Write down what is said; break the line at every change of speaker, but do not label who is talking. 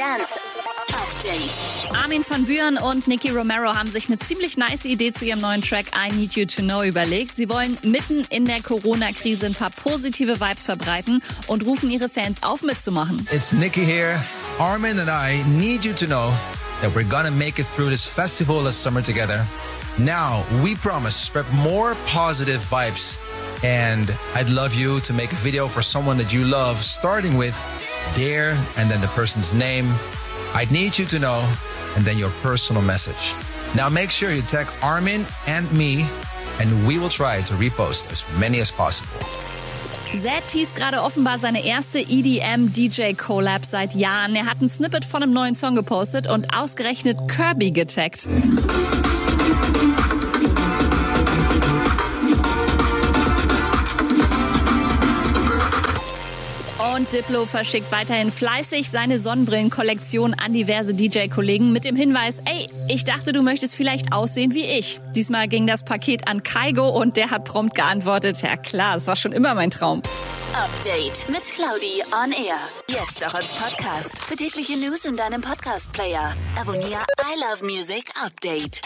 Dance Update.
Armin van Buuren und Nicky Romero haben sich eine ziemlich nice Idee zu ihrem neuen Track I Need You to Know überlegt. Sie wollen mitten in der Corona-Krise ein paar positive Vibes verbreiten und rufen ihre Fans auf, mitzumachen.
It's Nicky here. Armin and I need you to know that we're gonna make it through this festival this summer together. Now, we promise to spread more positive vibes. And I'd love you to make a video for someone that you love, starting with Dear and then the person's name. I'd need you to know, and then your personal message. Now, make sure you tag Armin and me, and we will try to repost as many as possible.
Zed teast gerade offenbar seine erste EDM-DJ-Collab seit Jahren. Er hat ein Snippet von einem neuen Song gepostet und ausgerechnet Kirby getaggt. Und Diplo verschickt weiterhin fleißig seine Sonnenbrillenkollektion an diverse DJ-Kollegen mit dem Hinweis, ey, ich dachte, du möchtest vielleicht aussehen wie ich. Diesmal ging das Paket an Kaigo und der hat prompt geantwortet, ja klar, es war schon immer mein Traum.
Update mit Claudi on Air. Jetzt auch als Podcast. Für tägliche News in deinem Podcast-Player. Abonniere I Love Music Update.